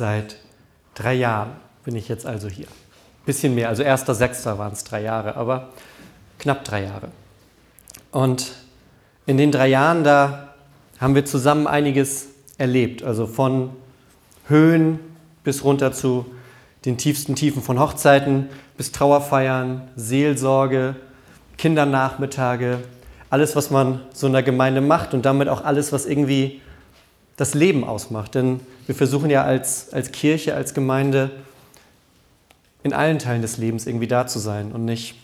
Seit drei Jahren bin ich jetzt also hier. Bisschen mehr, also erster Sechster waren es drei Jahre, aber knapp drei Jahre. Und in den drei Jahren, da haben wir zusammen einiges erlebt. Also von Höhen bis runter zu den tiefsten Tiefen von Hochzeiten bis Trauerfeiern, Seelsorge, Kindernachmittage, alles, was man so in der Gemeinde macht und damit auch alles, was irgendwie das Leben ausmacht. Denn wir versuchen ja als, als Kirche, als Gemeinde in allen Teilen des Lebens irgendwie da zu sein und nicht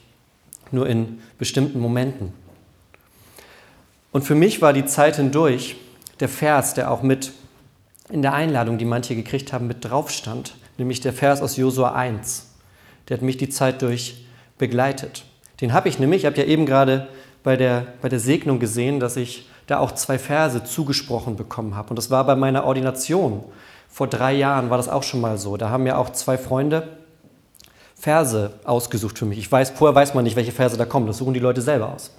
nur in bestimmten Momenten. Und für mich war die Zeit hindurch der Vers, der auch mit in der Einladung, die manche gekriegt haben, mit drauf stand, nämlich der Vers aus Josua 1. Der hat mich die Zeit durch begleitet. Den habe ich nämlich, ich habe ja eben gerade bei der, bei der Segnung gesehen, dass ich da auch zwei Verse zugesprochen bekommen habe. Und das war bei meiner Ordination. Vor drei Jahren war das auch schon mal so. Da haben ja auch zwei Freunde Verse ausgesucht für mich. Ich weiß, vorher weiß man nicht, welche Verse da kommen. Das suchen die Leute selber aus.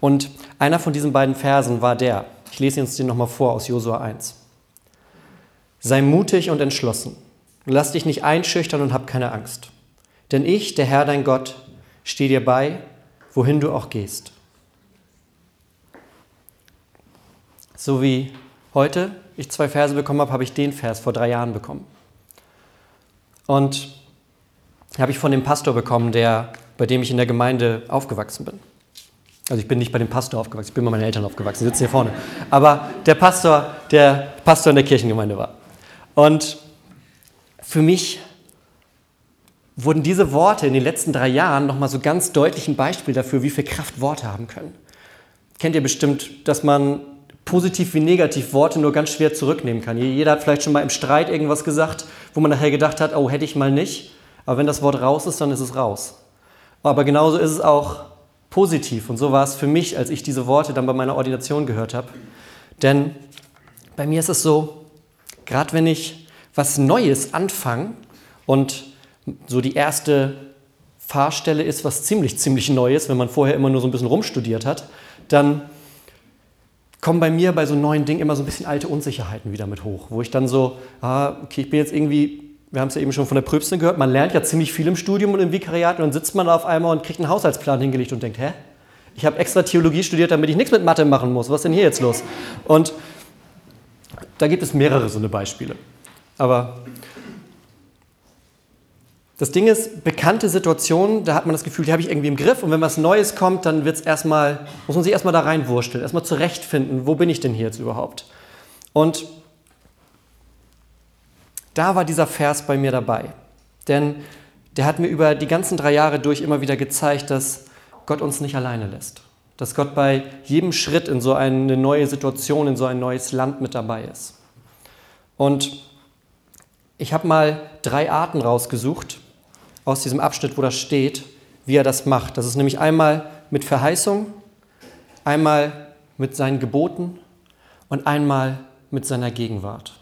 Und einer von diesen beiden Versen war der. Ich lese uns den nochmal vor aus Josua 1. Sei mutig und entschlossen. Lass dich nicht einschüchtern und hab keine Angst. Denn ich, der Herr dein Gott, stehe dir bei, wohin du auch gehst. So wie heute ich zwei Verse bekommen habe, habe ich den Vers vor drei Jahren bekommen. Und habe ich von dem Pastor bekommen, der, bei dem ich in der Gemeinde aufgewachsen bin. Also ich bin nicht bei dem Pastor aufgewachsen, ich bin bei meinen Eltern aufgewachsen, die sitzen hier vorne. Aber der Pastor, der Pastor in der Kirchengemeinde war. Und für mich wurden diese Worte in den letzten drei Jahren nochmal so ganz deutlich ein Beispiel dafür, wie viel Kraft Worte haben können. Kennt ihr bestimmt, dass man positiv wie negativ Worte nur ganz schwer zurücknehmen kann. Jeder hat vielleicht schon mal im Streit irgendwas gesagt, wo man nachher gedacht hat, oh, hätte ich mal nicht. Aber wenn das Wort raus ist, dann ist es raus. Aber genauso ist es auch positiv. Und so war es für mich, als ich diese Worte dann bei meiner Ordination gehört habe. Denn bei mir ist es so, gerade wenn ich was Neues anfange und so die erste Fahrstelle ist was ziemlich, ziemlich Neues, wenn man vorher immer nur so ein bisschen rumstudiert hat, dann kommen bei mir bei so neuen Dingen immer so ein bisschen alte Unsicherheiten wieder mit hoch, wo ich dann so, ah, okay, ich bin jetzt irgendwie, wir haben es ja eben schon von der Pröbstin gehört, man lernt ja ziemlich viel im Studium und im Vikariat und dann sitzt man da auf einmal und kriegt einen Haushaltsplan hingelegt und denkt, hä? Ich habe extra Theologie studiert, damit ich nichts mit Mathe machen muss. Was ist denn hier jetzt los? Und da gibt es mehrere so eine Beispiele. Aber das Ding ist, bekannte Situationen, da hat man das Gefühl, die habe ich irgendwie im Griff und wenn was Neues kommt, dann wird's erstmal, muss man sich erstmal da reinwursteln, erstmal zurechtfinden, wo bin ich denn hier jetzt überhaupt? Und da war dieser Vers bei mir dabei. Denn der hat mir über die ganzen drei Jahre durch immer wieder gezeigt, dass Gott uns nicht alleine lässt. Dass Gott bei jedem Schritt in so eine neue Situation, in so ein neues Land mit dabei ist. Und ich habe mal drei Arten rausgesucht, aus diesem Abschnitt, wo das steht, wie er das macht. Das ist nämlich einmal mit Verheißung, einmal mit seinen Geboten und einmal mit seiner Gegenwart.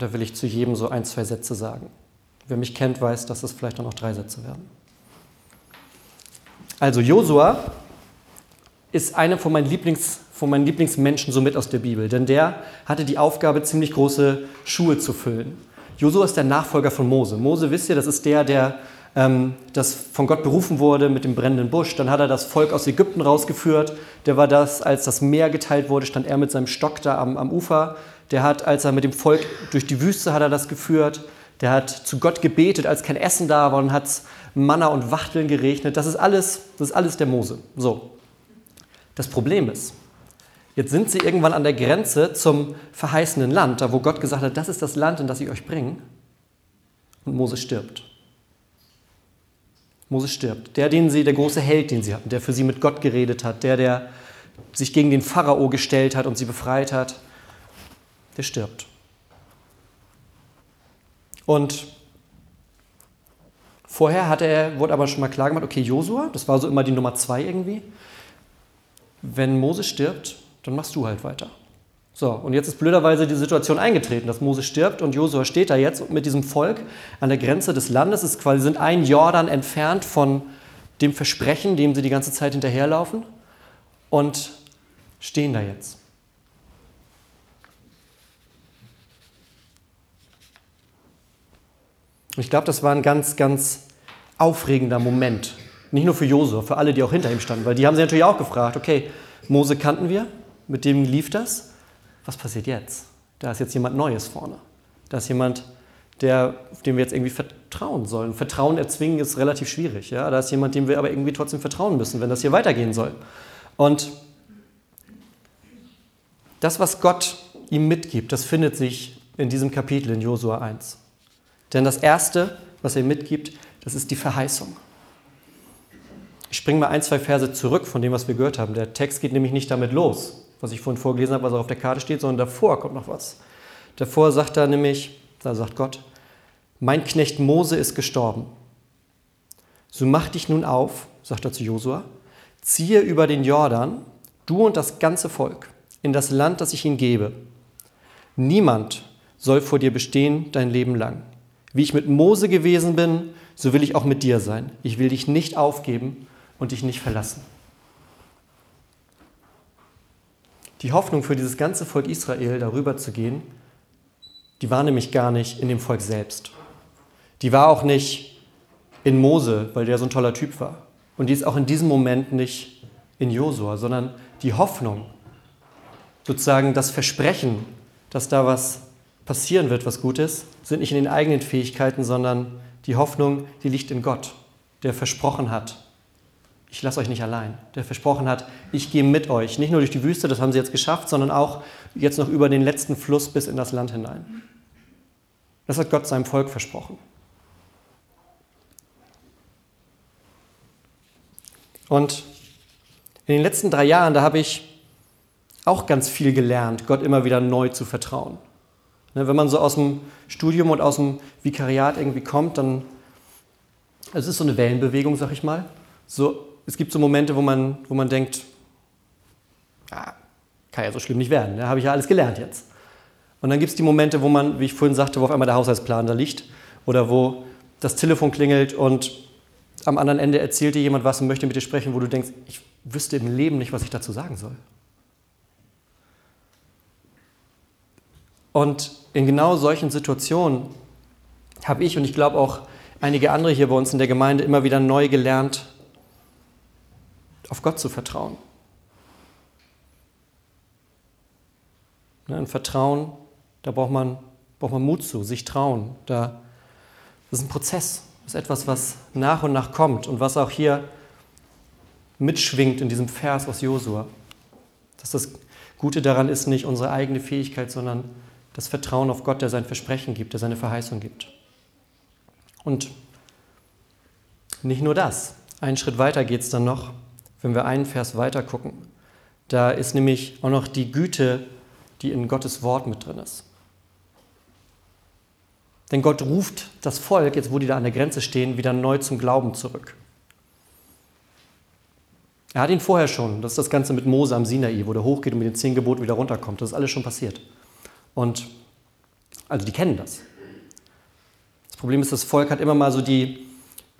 Da will ich zu jedem so ein, zwei Sätze sagen. Wer mich kennt, weiß, dass es vielleicht auch noch drei Sätze werden. Also Josua ist einer von meinen, Lieblings, von meinen Lieblingsmenschen so mit aus der Bibel, denn der hatte die Aufgabe, ziemlich große Schuhe zu füllen. Josua ist der Nachfolger von Mose. Mose, wisst ihr, das ist der, der das von Gott berufen wurde mit dem brennenden Busch. Dann hat er das Volk aus Ägypten rausgeführt. Der war das, als das Meer geteilt wurde, stand er mit seinem Stock da am, am Ufer. Der hat, als er mit dem Volk durch die Wüste hat er das geführt. Der hat zu Gott gebetet, als kein Essen da war und hat Manna und Wachteln geregnet. Das ist alles, das ist alles der Mose. So. Das Problem ist, jetzt sind sie irgendwann an der Grenze zum verheißenen Land, da wo Gott gesagt hat, das ist das Land, in das ich euch bringe. Und Mose stirbt. Mose stirbt. Der, den sie, der große Held, den sie hatten, der für sie mit Gott geredet hat, der, der sich gegen den Pharao gestellt hat und sie befreit hat, der stirbt. Und vorher hatte er, wurde aber schon mal klar gemacht, okay, Josua, das war so immer die Nummer zwei irgendwie. Wenn Mose stirbt, dann machst du halt weiter. So, und jetzt ist blöderweise die Situation eingetreten, dass Mose stirbt und Josua steht da jetzt mit diesem Volk an der Grenze des Landes, ist quasi sind ein Jordan entfernt von dem Versprechen, dem sie die ganze Zeit hinterherlaufen und stehen da jetzt. Ich glaube, das war ein ganz, ganz aufregender Moment. Nicht nur für Josua, für alle, die auch hinter ihm standen, weil die haben sich natürlich auch gefragt, okay, Mose kannten wir, mit dem lief das. Was passiert jetzt? Da ist jetzt jemand Neues vorne. Da ist jemand, der, den wir jetzt irgendwie vertrauen sollen. Vertrauen erzwingen ist relativ schwierig. Ja? Da ist jemand, dem wir aber irgendwie trotzdem vertrauen müssen, wenn das hier weitergehen soll. Und das, was Gott ihm mitgibt, das findet sich in diesem Kapitel in Josua 1. Denn das Erste, was er ihm mitgibt, das ist die Verheißung. Ich springe mal ein, zwei Verse zurück von dem, was wir gehört haben. Der Text geht nämlich nicht damit los, was ich vorhin vorgelesen habe, was auch auf der Karte steht, sondern davor kommt noch was. Davor sagt er nämlich, da sagt Gott, mein Knecht Mose ist gestorben. So mach dich nun auf, sagt er zu Josua, ziehe über den Jordan, du und das ganze Volk, in das Land, das ich ihnen gebe. Niemand soll vor dir bestehen dein Leben lang. Wie ich mit Mose gewesen bin, so will ich auch mit dir sein. Ich will dich nicht aufgeben und dich nicht verlassen. Die Hoffnung für dieses ganze Volk Israel, darüber zu gehen, die war nämlich gar nicht in dem Volk selbst. Die war auch nicht in Mose, weil der so ein toller Typ war. Und die ist auch in diesem Moment nicht in Josua, sondern die Hoffnung, sozusagen das Versprechen, dass da was passieren wird, was Gutes, sind nicht in den eigenen Fähigkeiten, sondern die Hoffnung, die liegt in Gott, der versprochen hat, ich lasse euch nicht allein, der versprochen hat, ich gehe mit euch, nicht nur durch die Wüste, das haben sie jetzt geschafft, sondern auch jetzt noch über den letzten Fluss bis in das Land hinein. Das hat Gott seinem Volk versprochen. Und in den letzten drei Jahren, da habe ich auch ganz viel gelernt, Gott immer wieder neu zu vertrauen. Ne, wenn man so aus dem Studium und aus dem Vikariat irgendwie kommt, dann es ist so eine Wellenbewegung, sag ich mal. So, es gibt so Momente, wo man, wo man denkt, ah, kann ja so schlimm nicht werden, da ne, habe ich ja alles gelernt jetzt. Und dann gibt es die Momente, wo man, wie ich vorhin sagte, wo auf einmal der Haushaltsplan da liegt oder wo das Telefon klingelt und am anderen Ende erzählt dir jemand was und möchte mit dir sprechen, wo du denkst, ich wüsste im Leben nicht, was ich dazu sagen soll. Und in genau solchen Situationen habe ich und ich glaube auch einige andere hier bei uns in der Gemeinde immer wieder neu gelernt, auf Gott zu vertrauen. Ne, ein Vertrauen, da braucht man, braucht man Mut zu, sich trauen. Da, das ist ein Prozess, das ist etwas, was nach und nach kommt und was auch hier mitschwingt in diesem Vers aus Josua. Dass das Gute daran ist nicht unsere eigene Fähigkeit, sondern das Vertrauen auf Gott, der sein Versprechen gibt, der seine Verheißung gibt. Und nicht nur das. Einen Schritt weiter geht es dann noch, wenn wir einen Vers weiter gucken. Da ist nämlich auch noch die Güte, die in Gottes Wort mit drin ist. Denn Gott ruft das Volk, jetzt wo die da an der Grenze stehen, wieder neu zum Glauben zurück. Er hat ihn vorher schon, das ist das Ganze mit Mose am Sinai, wo der hochgeht und mit den zehn Geboten wieder runterkommt. Das ist alles schon passiert. Und also die kennen das. Das Problem ist, das Volk hat immer mal so die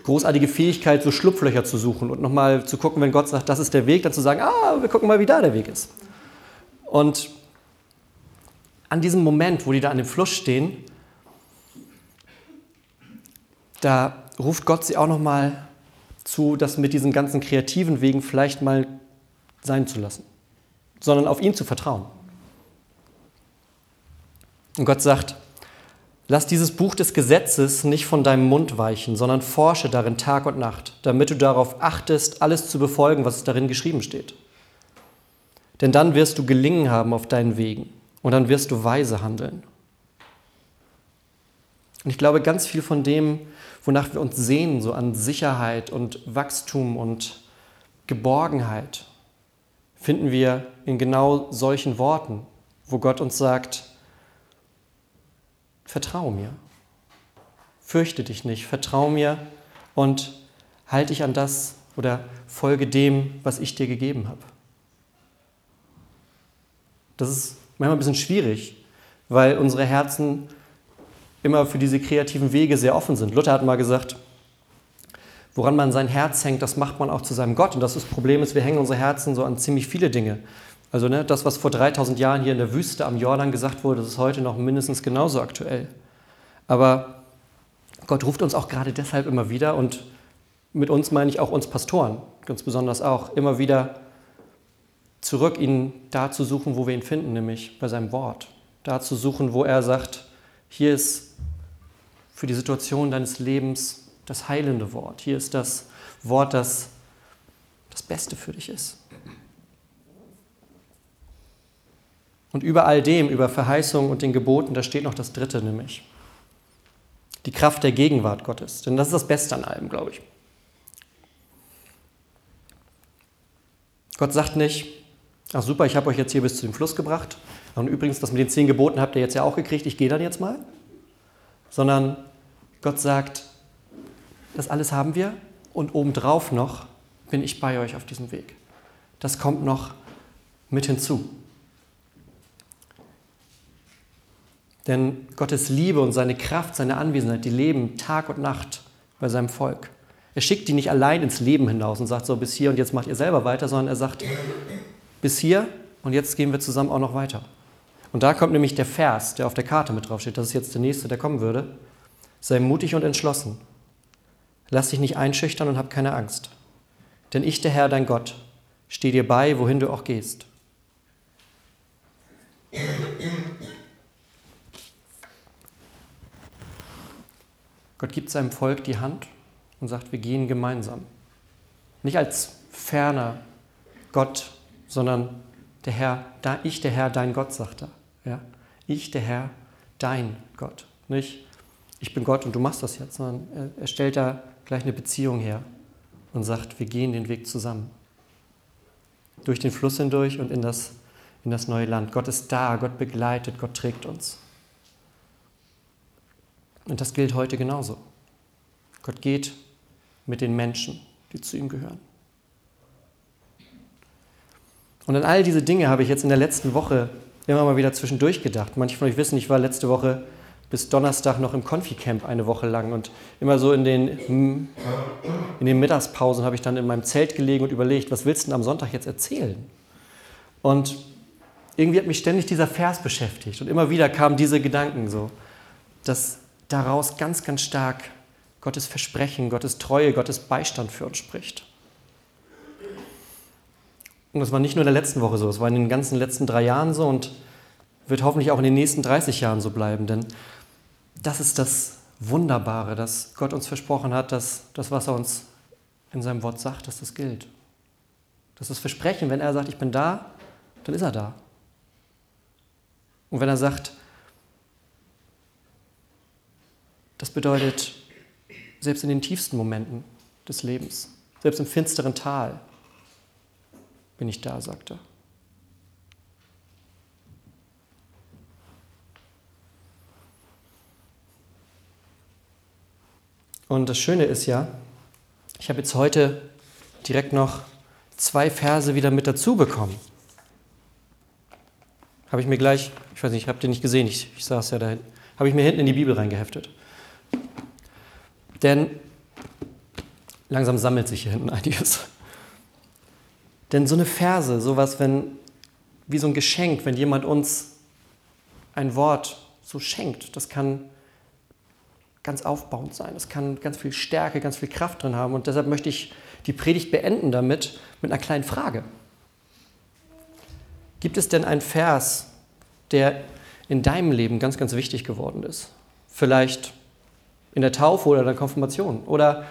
großartige Fähigkeit, so Schlupflöcher zu suchen und nochmal zu gucken, wenn Gott sagt, das ist der Weg, dann zu sagen, ah, wir gucken mal, wie da der Weg ist. Und an diesem Moment, wo die da an dem Fluss stehen, da ruft Gott sie auch nochmal zu, das mit diesen ganzen kreativen Wegen vielleicht mal sein zu lassen, sondern auf ihn zu vertrauen. Und Gott sagt, lass dieses Buch des Gesetzes nicht von deinem Mund weichen, sondern forsche darin Tag und Nacht, damit du darauf achtest, alles zu befolgen, was darin geschrieben steht. Denn dann wirst du gelingen haben auf deinen Wegen und dann wirst du weise handeln. Und ich glaube, ganz viel von dem, wonach wir uns sehen, so an Sicherheit und Wachstum und Geborgenheit, finden wir in genau solchen Worten, wo Gott uns sagt, vertrau mir. Fürchte dich nicht, vertrau mir und halte dich an das oder folge dem, was ich dir gegeben habe. Das ist manchmal ein bisschen schwierig, weil unsere Herzen immer für diese kreativen Wege sehr offen sind. Luther hat mal gesagt, woran man sein Herz hängt, das macht man auch zu seinem Gott. Und das, das Problem ist, wir hängen unsere Herzen so an ziemlich viele Dinge. Also ne, das, was vor 3000 Jahren hier in der Wüste am Jordan gesagt wurde, das ist heute noch mindestens genauso aktuell. Aber Gott ruft uns auch gerade deshalb immer wieder und mit uns meine ich auch uns Pastoren, ganz besonders auch, immer wieder zurück, ihn da zu suchen, wo wir ihn finden, nämlich bei seinem Wort. Da zu suchen, wo er sagt, hier ist für die Situation deines Lebens das heilende Wort. Hier ist das Wort, das das Beste für dich ist. Und über all dem, über Verheißungen und den Geboten, da steht noch das Dritte, nämlich die Kraft der Gegenwart Gottes. Denn das ist das Beste an allem, glaube ich. Gott sagt nicht, ach super, ich habe euch jetzt hier bis zu dem Fluss gebracht. Und übrigens, das mit den zehn Geboten habt ihr jetzt ja auch gekriegt, ich gehe dann jetzt mal. Sondern Gott sagt, das alles haben wir und obendrauf noch bin ich bei euch auf diesem Weg. Das kommt noch mit hinzu. Denn Gottes Liebe und seine Kraft, seine Anwesenheit, die leben Tag und Nacht bei seinem Volk. Er schickt die nicht allein ins Leben hinaus und sagt so bis hier und jetzt macht ihr selber weiter, sondern er sagt bis hier und jetzt gehen wir zusammen auch noch weiter. Und da kommt nämlich der Vers, der auf der Karte mit drauf steht. Das ist jetzt der nächste, der kommen würde. Sei mutig und entschlossen. Lass dich nicht einschüchtern und hab keine Angst. Denn ich, der Herr, dein Gott, stehe dir bei, wohin du auch gehst. Gott gibt seinem Volk die Hand und sagt, wir gehen gemeinsam. Nicht als ferner Gott, sondern der Herr, ich der Herr, dein Gott, sagt er. Ja? Ich der Herr, dein Gott. Nicht, ich bin Gott und du machst das jetzt, sondern er, er stellt da gleich eine Beziehung her und sagt, wir gehen den Weg zusammen. Durch den Fluss hindurch und in das, in das neue Land. Gott ist da, Gott begleitet, Gott trägt uns. Und das gilt heute genauso. Gott geht mit den Menschen, die zu ihm gehören. Und an all diese Dinge habe ich jetzt in der letzten Woche immer mal wieder zwischendurch gedacht. Manche von euch wissen, ich war letzte Woche bis Donnerstag noch im Konfi-Camp eine Woche lang und immer so in den, in den Mittagspausen habe ich dann in meinem Zelt gelegen und überlegt, was willst du denn am Sonntag jetzt erzählen? Und irgendwie hat mich ständig dieser Vers beschäftigt und immer wieder kamen diese Gedanken so, dass daraus ganz, ganz stark Gottes Versprechen, Gottes Treue, Gottes Beistand für uns spricht. Und das war nicht nur in der letzten Woche so, es war in den ganzen letzten drei Jahren so und wird hoffentlich auch in den nächsten 30 Jahren so bleiben, denn das ist das Wunderbare, dass Gott uns versprochen hat, dass das, was er uns in seinem Wort sagt, dass das gilt. Das ist das Versprechen, wenn er sagt, ich bin da, dann ist er da. Und wenn er sagt, Das bedeutet, selbst in den tiefsten Momenten des Lebens, selbst im finsteren Tal, bin ich da, sagt er. Und das Schöne ist ja, ich habe jetzt heute direkt noch zwei Verse wieder mit dazu bekommen. Habe ich mir gleich, ich weiß nicht, ich habe den nicht gesehen, ich, ich saß ja da hinten, habe ich mir hinten in die Bibel reingeheftet. Denn langsam sammelt sich hier hinten einiges. Denn so eine Verse, sowas, wenn, wie so ein Geschenk, wenn jemand uns ein Wort so schenkt, das kann ganz aufbauend sein. Das kann ganz viel Stärke, ganz viel Kraft drin haben. Und deshalb möchte ich die Predigt beenden damit mit einer kleinen Frage. Gibt es denn einen Vers, der in deinem Leben ganz, ganz wichtig geworden ist? Vielleicht in der Taufe oder der Konfirmation oder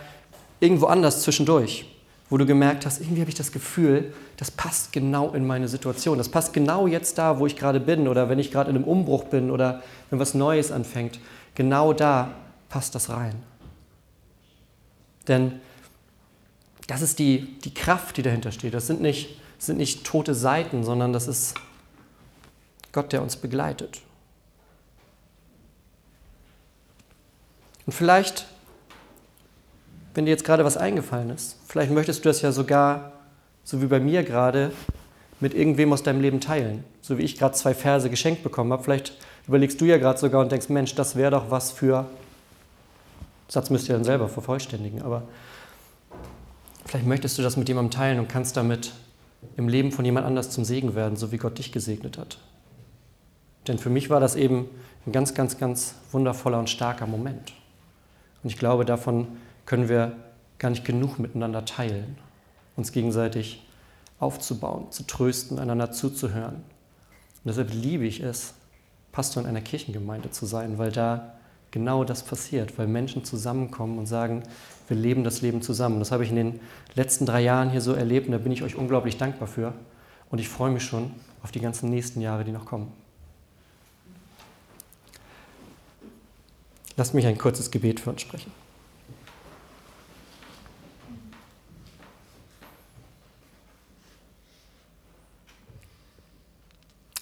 irgendwo anders zwischendurch, wo du gemerkt hast, irgendwie habe ich das Gefühl, das passt genau in meine Situation. Das passt genau jetzt da, wo ich gerade bin oder wenn ich gerade in einem Umbruch bin oder wenn was Neues anfängt. Genau da passt das rein. Denn das ist die, die Kraft, die dahinter steht. Das sind nicht, sind nicht tote Seiten, sondern das ist Gott, der uns begleitet. Und vielleicht, wenn dir jetzt gerade was eingefallen ist, vielleicht möchtest du das ja sogar, so wie bei mir gerade, mit irgendwem aus deinem Leben teilen. So wie ich gerade zwei Verse geschenkt bekommen habe. Vielleicht überlegst du ja gerade sogar und denkst, Mensch, das wäre doch was für. Satz müsst ihr dann selber vervollständigen, aber vielleicht möchtest du das mit jemandem teilen und kannst damit im Leben von jemand anders zum Segen werden, so wie Gott dich gesegnet hat. Denn für mich war das eben ein ganz, ganz, ganz wundervoller und starker Moment. Und ich glaube, davon können wir gar nicht genug miteinander teilen, uns gegenseitig aufzubauen, zu trösten, einander zuzuhören. Und deshalb liebe ich es, Pastor in einer Kirchengemeinde zu sein, weil da genau das passiert, weil Menschen zusammenkommen und sagen, wir leben das Leben zusammen. Das habe ich in den letzten drei Jahren hier so erlebt und da bin ich euch unglaublich dankbar für. Und ich freue mich schon auf die ganzen nächsten Jahre, die noch kommen. Lasst mich ein kurzes Gebet für uns sprechen.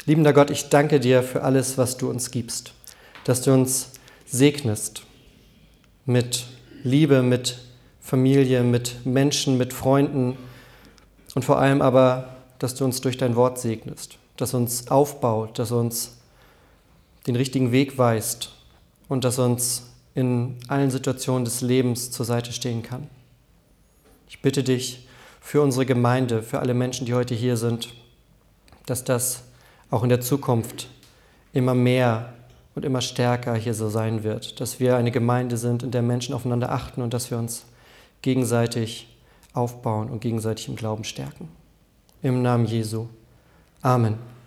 Liebender Gott, ich danke dir für alles, was du uns gibst, dass du uns segnest mit Liebe, mit Familie, mit Menschen, mit Freunden und vor allem aber, dass du uns durch dein Wort segnest, dass uns aufbaut, dass uns den richtigen Weg weist und dass uns in allen Situationen des Lebens zur Seite stehen kann. Ich bitte dich für unsere Gemeinde, für alle Menschen, die heute hier sind, dass das auch in der Zukunft immer mehr und immer stärker hier so sein wird, dass wir eine Gemeinde sind, in der Menschen aufeinander achten und dass wir uns gegenseitig aufbauen und gegenseitig im Glauben stärken. Im Namen Jesu. Amen.